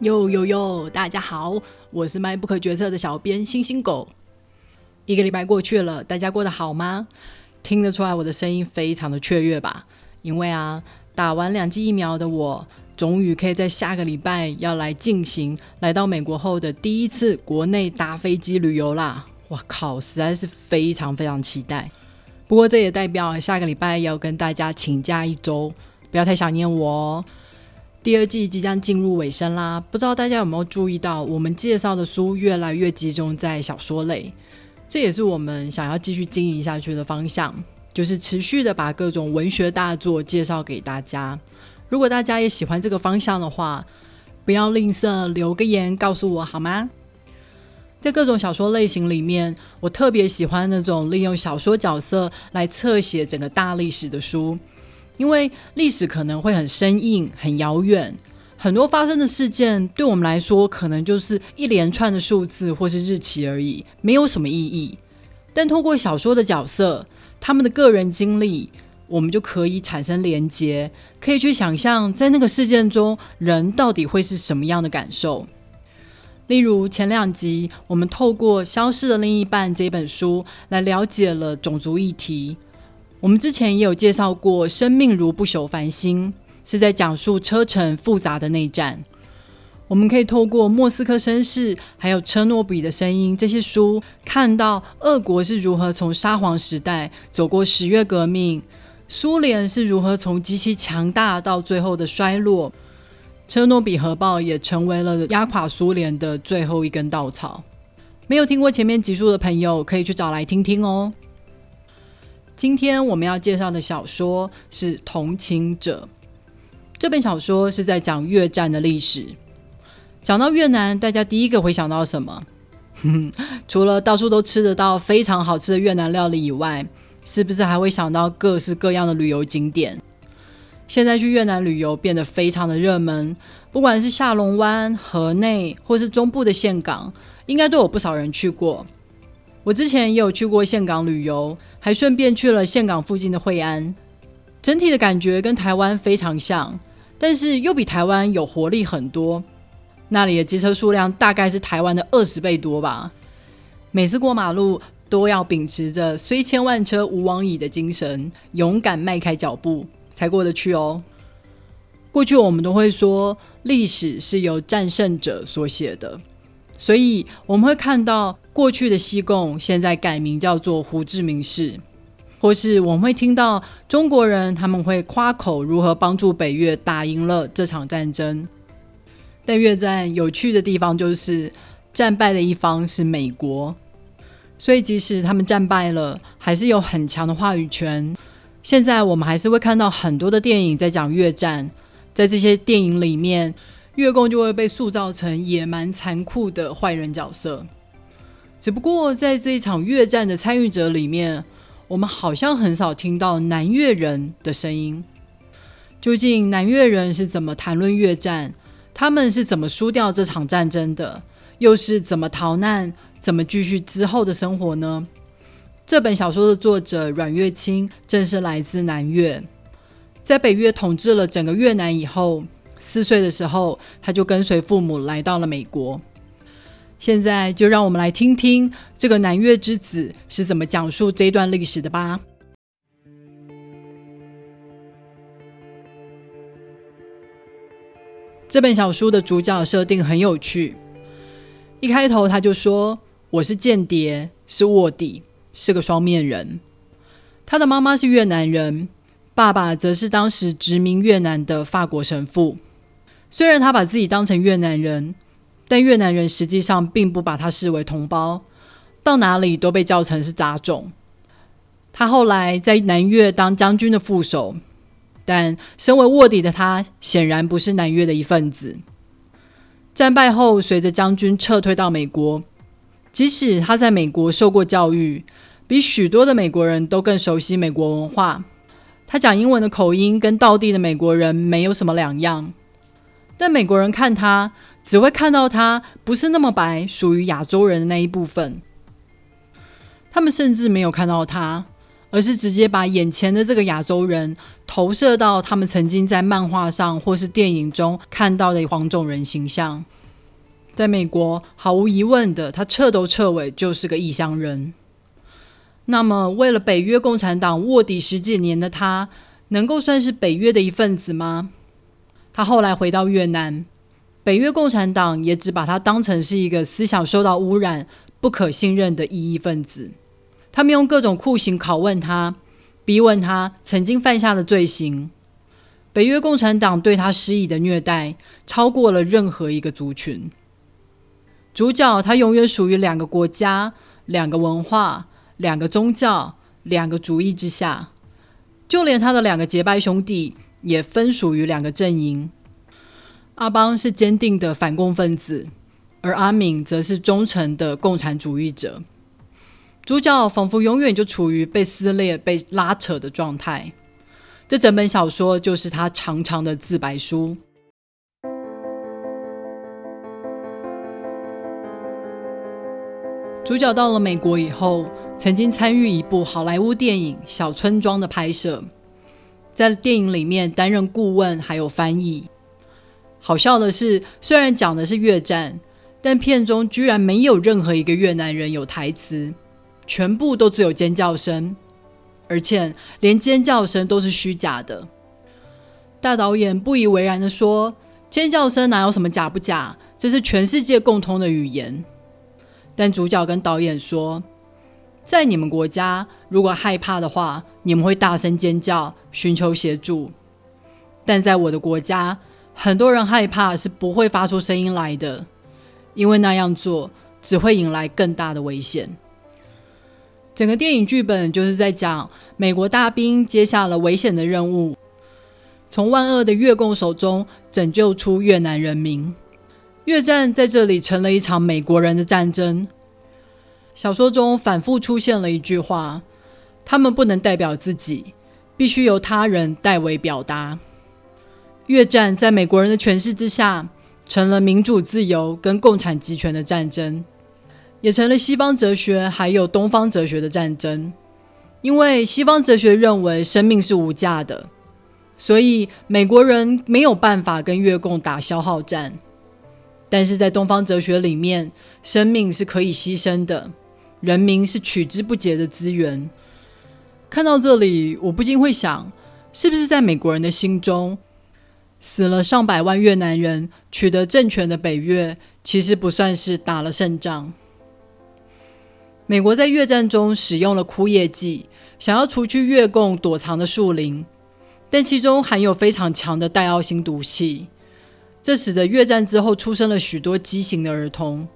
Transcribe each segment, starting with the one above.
哟哟哟！大家好，我是卖不可决策的小编星星狗。一个礼拜过去了，大家过得好吗？听得出来我的声音非常的雀跃吧？因为啊，打完两剂疫苗的我，终于可以在下个礼拜要来进行来到美国后的第一次国内搭飞机旅游啦！哇靠，实在是非常非常期待。不过这也代表下个礼拜要跟大家请假一周，不要太想念我哦。第二季即将进入尾声啦，不知道大家有没有注意到，我们介绍的书越来越集中在小说类，这也是我们想要继续经营下去的方向，就是持续的把各种文学大作介绍给大家。如果大家也喜欢这个方向的话，不要吝啬留个言告诉我好吗？在各种小说类型里面，我特别喜欢那种利用小说角色来侧写整个大历史的书。因为历史可能会很生硬、很遥远，很多发生的事件对我们来说可能就是一连串的数字或是日期而已，没有什么意义。但透过小说的角色，他们的个人经历，我们就可以产生连结，可以去想象在那个事件中人到底会是什么样的感受。例如前两集，我们透过《消失的另一半》这本书来了解了种族议题。我们之前也有介绍过《生命如不朽繁星》，是在讲述车臣复杂的内战。我们可以透过《莫斯科绅士》还有《车诺比的声音》这些书，看到俄国是如何从沙皇时代走过十月革命，苏联是如何从极其强大到最后的衰落。车诺比核爆也成为了压垮苏联的最后一根稻草。没有听过前面集数的朋友，可以去找来听听哦。今天我们要介绍的小说是《同情者》。这本小说是在讲越战的历史。讲到越南，大家第一个会想到什么？除了到处都吃得到非常好吃的越南料理以外，是不是还会想到各式各样的旅游景点？现在去越南旅游变得非常的热门，不管是下龙湾、河内，或是中部的岘港，应该都有不少人去过。我之前也有去过岘港旅游，还顺便去了岘港附近的惠安。整体的感觉跟台湾非常像，但是又比台湾有活力很多。那里的机车数量大概是台湾的二十倍多吧。每次过马路都要秉持着“虽千万车，无往矣”的精神，勇敢迈开脚步才过得去哦。过去我们都会说，历史是由战胜者所写的。所以我们会看到过去的西贡现在改名叫做胡志明市，或是我们会听到中国人他们会夸口如何帮助北越打赢了这场战争。但越战有趣的地方就是战败的一方是美国，所以即使他们战败了，还是有很强的话语权。现在我们还是会看到很多的电影在讲越战，在这些电影里面。越共就会被塑造成野蛮残酷的坏人角色，只不过在这一场越战的参与者里面，我们好像很少听到南越人的声音。究竟南越人是怎么谈论越战？他们是怎么输掉这场战争的？又是怎么逃难？怎么继续之后的生活呢？这本小说的作者阮月清正是来自南越，在北越统治了整个越南以后。四岁的时候，他就跟随父母来到了美国。现在就让我们来听听这个南越之子是怎么讲述这段历史的吧。这本小书的主角设定很有趣，一开头他就说：“我是间谍，是卧底，是个双面人。”他的妈妈是越南人，爸爸则是当时殖民越南的法国神父。虽然他把自己当成越南人，但越南人实际上并不把他视为同胞，到哪里都被叫成是杂种。他后来在南越当将军的副手，但身为卧底的他显然不是南越的一份子。战败后，随着将军撤退到美国，即使他在美国受过教育，比许多的美国人都更熟悉美国文化，他讲英文的口音跟道地的美国人没有什么两样。但美国人看他，只会看到他不是那么白，属于亚洲人的那一部分。他们甚至没有看到他，而是直接把眼前的这个亚洲人投射到他们曾经在漫画上或是电影中看到的黄种人形象。在美国，毫无疑问的，他彻头彻尾就是个异乡人。那么，为了北约共产党卧底十几年的他，能够算是北约的一份子吗？他后来回到越南，北越共产党也只把他当成是一个思想受到污染、不可信任的异议分子。他们用各种酷刑拷问他，逼问他曾经犯下的罪行。北越共产党对他施以的虐待，超过了任何一个族群。主角他永远属于两个国家、两个文化、两个宗教、两个主义之下，就连他的两个结拜兄弟也分属于两个阵营。阿邦是坚定的反共分子，而阿敏则是忠诚的共产主义者。主角仿佛永远就处于被撕裂、被拉扯的状态。这整本小说就是他长长的自白书。主角到了美国以后，曾经参与一部好莱坞电影《小村庄》的拍摄，在电影里面担任顾问还有翻译。好笑的是，虽然讲的是越战，但片中居然没有任何一个越南人有台词，全部都只有尖叫声，而且连尖叫声都是虚假的。大导演不以为然的说：“尖叫声哪有什么假不假？这是全世界共通的语言。”但主角跟导演说，在你们国家，如果害怕的话，你们会大声尖叫，寻求协助；但在我的国家，很多人害怕是不会发出声音来的，因为那样做只会引来更大的危险。整个电影剧本就是在讲美国大兵接下了危险的任务，从万恶的越共手中拯救出越南人民。越战在这里成了一场美国人的战争。小说中反复出现了一句话：“他们不能代表自己，必须由他人代为表达。”越战在美国人的诠释之下，成了民主自由跟共产集权的战争，也成了西方哲学还有东方哲学的战争。因为西方哲学认为生命是无价的，所以美国人没有办法跟越共打消耗战。但是在东方哲学里面，生命是可以牺牲的，人民是取之不竭的资源。看到这里，我不禁会想，是不是在美国人的心中，死了上百万越南人，取得政权的北越，其实不算是打了胜仗？美国在越战中使用了枯叶剂，想要除去越共躲藏的树林，但其中含有非常强的带奥星毒气。这使得越战之后出生了许多畸形的儿童。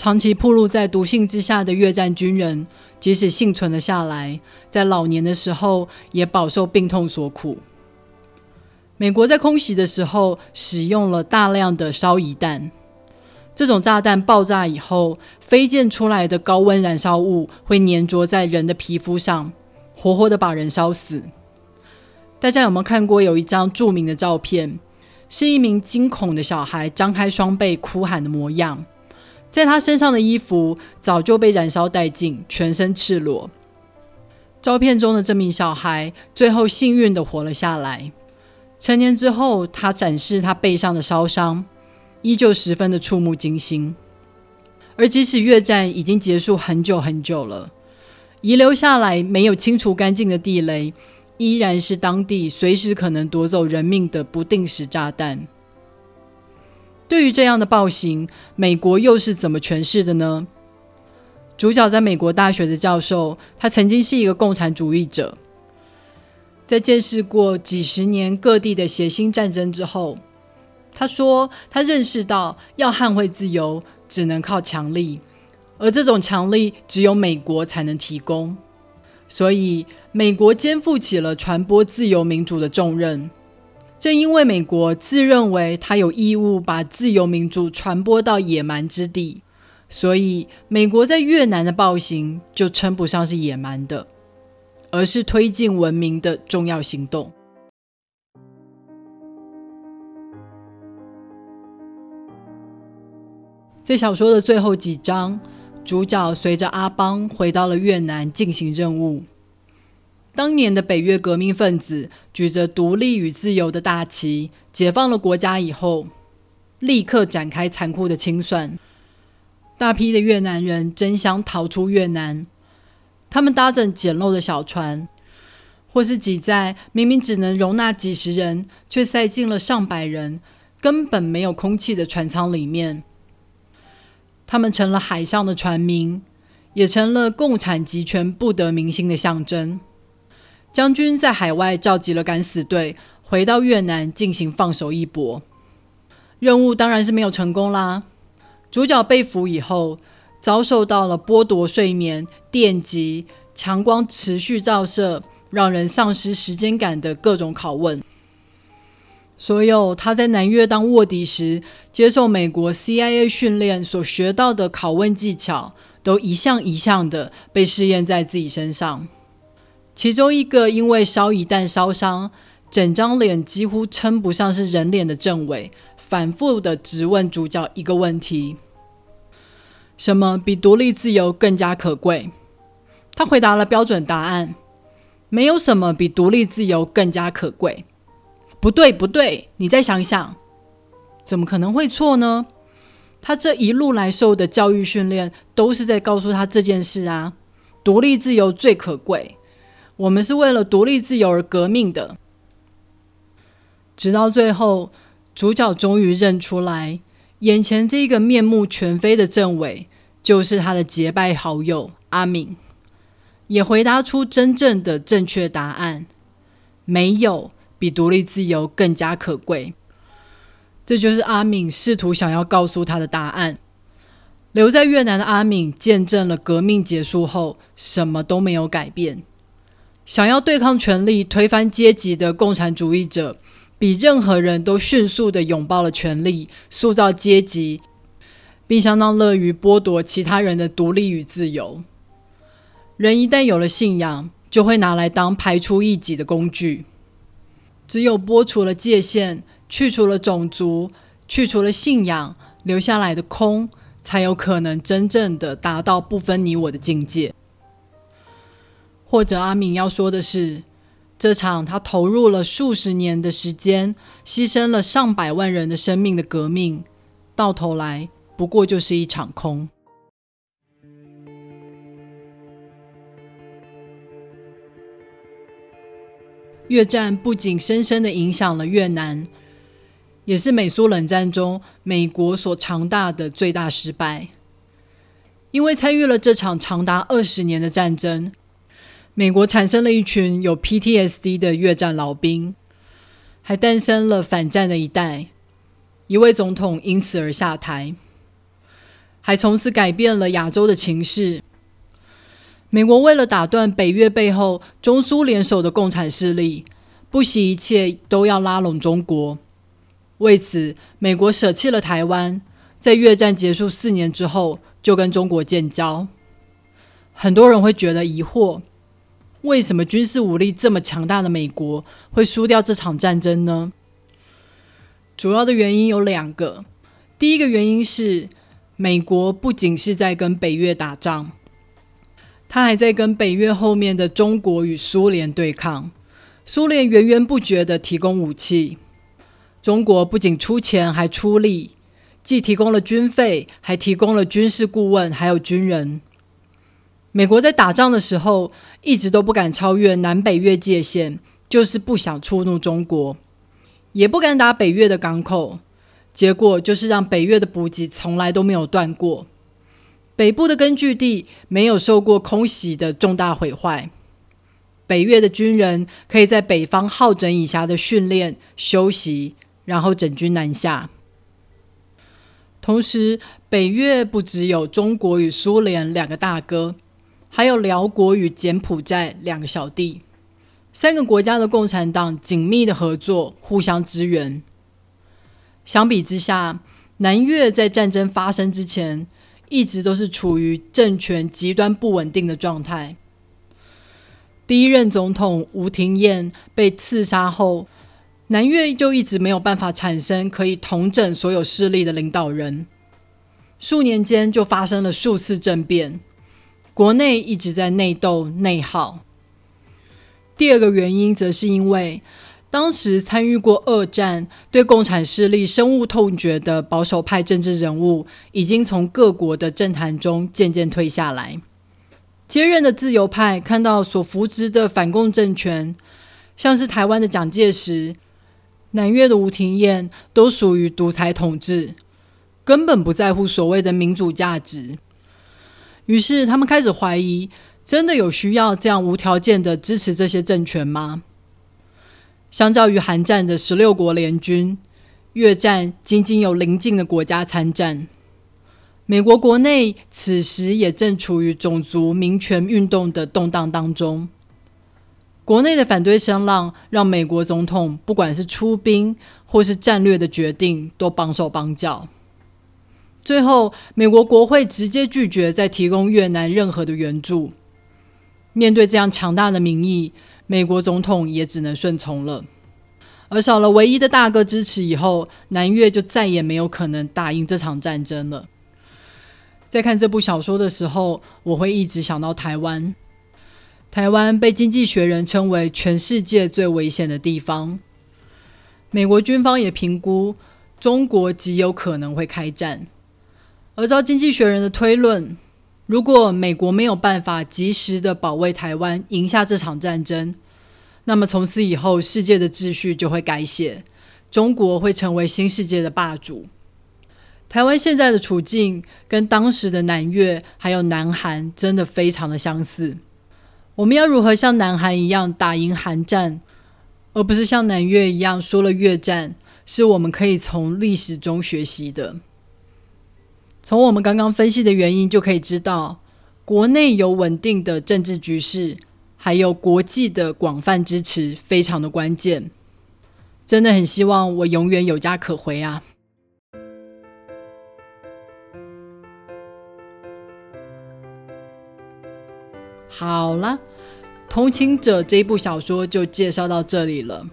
长期暴露在毒性之下的越战军人，即使幸存了下来，在老年的时候也饱受病痛所苦。美国在空袭的时候使用了大量的烧夷弹，这种炸弹爆炸以后飞溅出来的高温燃烧物会粘着在人的皮肤上，活活的把人烧死。大家有没有看过有一张著名的照片？是一名惊恐的小孩张开双臂哭喊的模样，在他身上的衣服早就被燃烧殆尽，全身赤裸。照片中的这名小孩最后幸运的活了下来。成年之后，他展示他背上的烧伤，依旧十分的触目惊心。而即使越战已经结束很久很久了，遗留下来没有清除干净的地雷。依然是当地随时可能夺走人命的不定时炸弹。对于这样的暴行，美国又是怎么诠释的呢？主角在美国大学的教授，他曾经是一个共产主义者，在见识过几十年各地的血腥战争之后，他说他认识到要捍卫自由，只能靠强力，而这种强力只有美国才能提供。所以，美国肩负起了传播自由民主的重任。正因为美国自认为他有义务把自由民主传播到野蛮之地，所以美国在越南的暴行就称不上是野蛮的，而是推进文明的重要行动。在小说的最后几章。主角随着阿邦回到了越南进行任务，当年的北越革命分子举着独立与自由的大旗，解放了国家以后，立刻展开残酷的清算。大批的越南人争相逃出越南，他们搭着简陋的小船，或是挤在明明只能容纳几十人，却塞进了上百人、根本没有空气的船舱里面。他们成了海上的船民，也成了共产集权不得民心的象征。将军在海外召集了敢死队，回到越南进行放手一搏。任务当然是没有成功啦。主角被俘以后，遭受到了剥夺睡眠、电击、强光持续照射，让人丧失时间感的各种拷问。所有他在南越当卧底时接受美国 CIA 训练所学到的拷问技巧，都一项一项的被试验在自己身上。其中一个因为烧一旦烧伤，整张脸几乎称不上是人脸的政委，反复的质问主角一个问题：什么比独立自由更加可贵？他回答了标准答案：没有什么比独立自由更加可贵。不对，不对，你再想想，怎么可能会错呢？他这一路来受的教育训练，都是在告诉他这件事啊，独立自由最可贵。我们是为了独立自由而革命的，直到最后，主角终于认出来，眼前这个面目全非的政委就是他的结拜好友阿敏，也回答出真正的正确答案：没有比独立自由更加可贵。这就是阿敏试图想要告诉他的答案。留在越南的阿敏见证了革命结束后，什么都没有改变。想要对抗权力、推翻阶级的共产主义者，比任何人都迅速的拥抱了权力，塑造阶级，并相当乐于剥夺其他人的独立与自由。人一旦有了信仰，就会拿来当排除异己的工具。只有剥除了界限，去除了种族，去除了信仰，留下来的空，才有可能真正的达到不分你我的境界。或者阿敏要说的是，这场他投入了数十年的时间，牺牲了上百万人的生命的革命，到头来不过就是一场空。越战不仅深深的影响了越南，也是美苏冷战中美国所长大的最大失败，因为参与了这场长达二十年的战争。美国产生了一群有 PTSD 的越战老兵，还诞生了反战的一代。一位总统因此而下台，还从此改变了亚洲的情势。美国为了打断北越背后中苏联手的共产势力，不惜一切都要拉拢中国。为此，美国舍弃了台湾，在越战结束四年之后就跟中国建交。很多人会觉得疑惑。为什么军事武力这么强大的美国会输掉这场战争呢？主要的原因有两个。第一个原因是，美国不仅是在跟北越打仗，他还在跟北越后面的中国与苏联对抗。苏联源源不绝的提供武器，中国不仅出钱还出力，既提供了军费，还提供了军事顾问，还有军人。美国在打仗的时候，一直都不敢超越南北越界限，就是不想触怒中国，也不敢打北越的港口。结果就是让北越的补给从来都没有断过，北部的根据地没有受过空袭的重大毁坏。北越的军人可以在北方好整以暇的训练、休息，然后整军南下。同时，北越不只有中国与苏联两个大哥。还有辽国与柬埔寨两个小弟，三个国家的共产党紧密的合作，互相支援。相比之下，南越在战争发生之前，一直都是处于政权极端不稳定的状态。第一任总统吴廷艳被刺杀后，南越就一直没有办法产生可以统整所有势力的领导人，数年间就发生了数次政变。国内一直在内斗内耗，第二个原因则是因为当时参与过二战、对共产势力深恶痛绝的保守派政治人物，已经从各国的政坛中渐渐退下来。接任的自由派看到所扶植的反共政权，像是台湾的蒋介石、南越的吴廷艳，都属于独裁统治，根本不在乎所谓的民主价值。于是他们开始怀疑。真的有需要这样无条件的支持这些政权吗？相较于韩战的十六国联军，越战仅仅有邻近的国家参战。美国国内此时也正处于种族民权运动的动荡当中，国内的反对声浪让美国总统不管是出兵或是战略的决定都绑手绑脚。最后，美国国会直接拒绝再提供越南任何的援助。面对这样强大的民意，美国总统也只能顺从了。而少了唯一的大哥支持以后，南越就再也没有可能打赢这场战争了。在看这部小说的时候，我会一直想到台湾。台湾被经济学人称为全世界最危险的地方。美国军方也评估中国极有可能会开战。而照经济学人的推论。如果美国没有办法及时的保卫台湾，赢下这场战争，那么从此以后，世界的秩序就会改写，中国会成为新世界的霸主。台湾现在的处境跟当时的南越还有南韩真的非常的相似。我们要如何像南韩一样打赢韩战，而不是像南越一样输了越战，是我们可以从历史中学习的。从我们刚刚分析的原因就可以知道，国内有稳定的政治局势，还有国际的广泛支持，非常的关键。真的很希望我永远有家可回啊！好了，《同情者》这一部小说就介绍到这里了。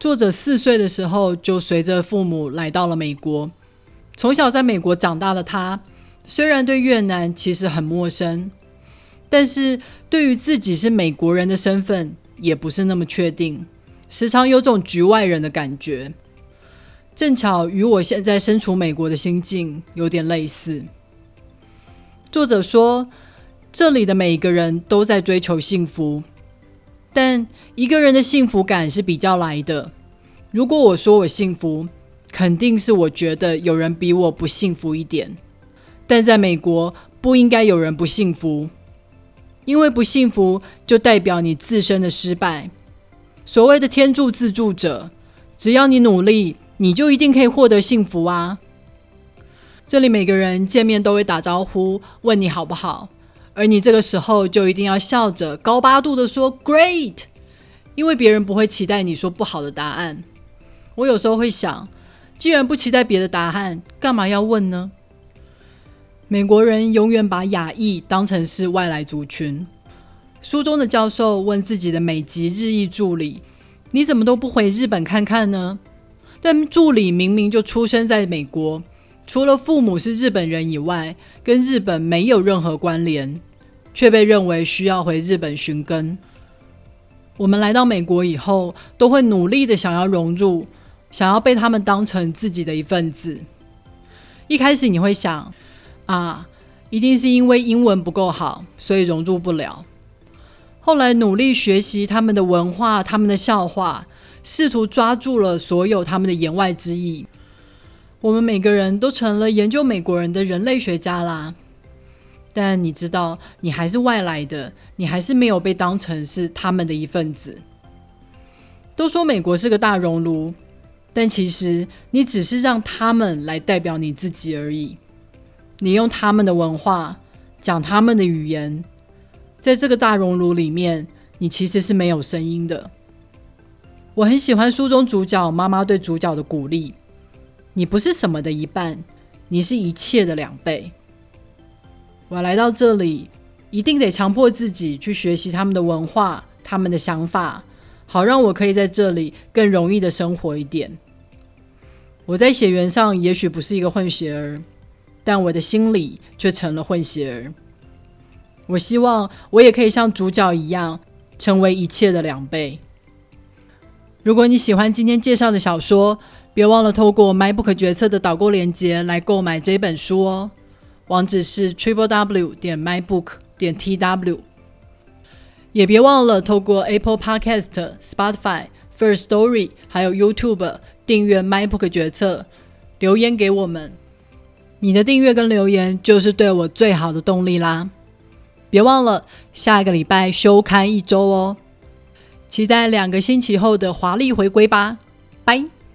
作者四岁的时候就随着父母来到了美国。从小在美国长大的他，虽然对越南其实很陌生，但是对于自己是美国人的身份也不是那么确定，时常有种局外人的感觉。正巧与我现在身处美国的心境有点类似。作者说，这里的每一个人都在追求幸福，但一个人的幸福感是比较来的。如果我说我幸福，肯定是我觉得有人比我不幸福一点，但在美国不应该有人不幸福，因为不幸福就代表你自身的失败。所谓的天助自助者，只要你努力，你就一定可以获得幸福啊！这里每个人见面都会打招呼，问你好不好，而你这个时候就一定要笑着高八度的说 “great”，因为别人不会期待你说不好的答案。我有时候会想。既然不期待别的答案，干嘛要问呢？美国人永远把亚裔当成是外来族群。书中的教授问自己的美籍日裔助理：“你怎么都不回日本看看呢？”但助理明明就出生在美国，除了父母是日本人以外，跟日本没有任何关联，却被认为需要回日本寻根。我们来到美国以后，都会努力的想要融入。想要被他们当成自己的一份子，一开始你会想啊，一定是因为英文不够好，所以融入不了。后来努力学习他们的文化、他们的笑话，试图抓住了所有他们的言外之意。我们每个人都成了研究美国人的人类学家啦。但你知道，你还是外来的，你还是没有被当成是他们的一份子。都说美国是个大熔炉。但其实你只是让他们来代表你自己而已。你用他们的文化讲他们的语言，在这个大熔炉里面，你其实是没有声音的。我很喜欢书中主角妈妈对主角的鼓励：“你不是什么的一半，你是一切的两倍。”我来到这里，一定得强迫自己去学习他们的文化、他们的想法，好让我可以在这里更容易的生活一点。我在血缘上也许不是一个混血儿，但我的心里却成了混血儿。我希望我也可以像主角一样，成为一切的两倍。如果你喜欢今天介绍的小说，别忘了透过 MyBook 决策的导购链接来购买这本书哦。网址是 triple w 点 mybook 点 tw。也别忘了透过 Apple Podcast、Spotify、First Story 还有 YouTube 订阅 MyBook 决策，留言给我们。你的订阅跟留言就是对我最好的动力啦！别忘了下一个礼拜休刊一周哦，期待两个星期后的华丽回归吧，拜。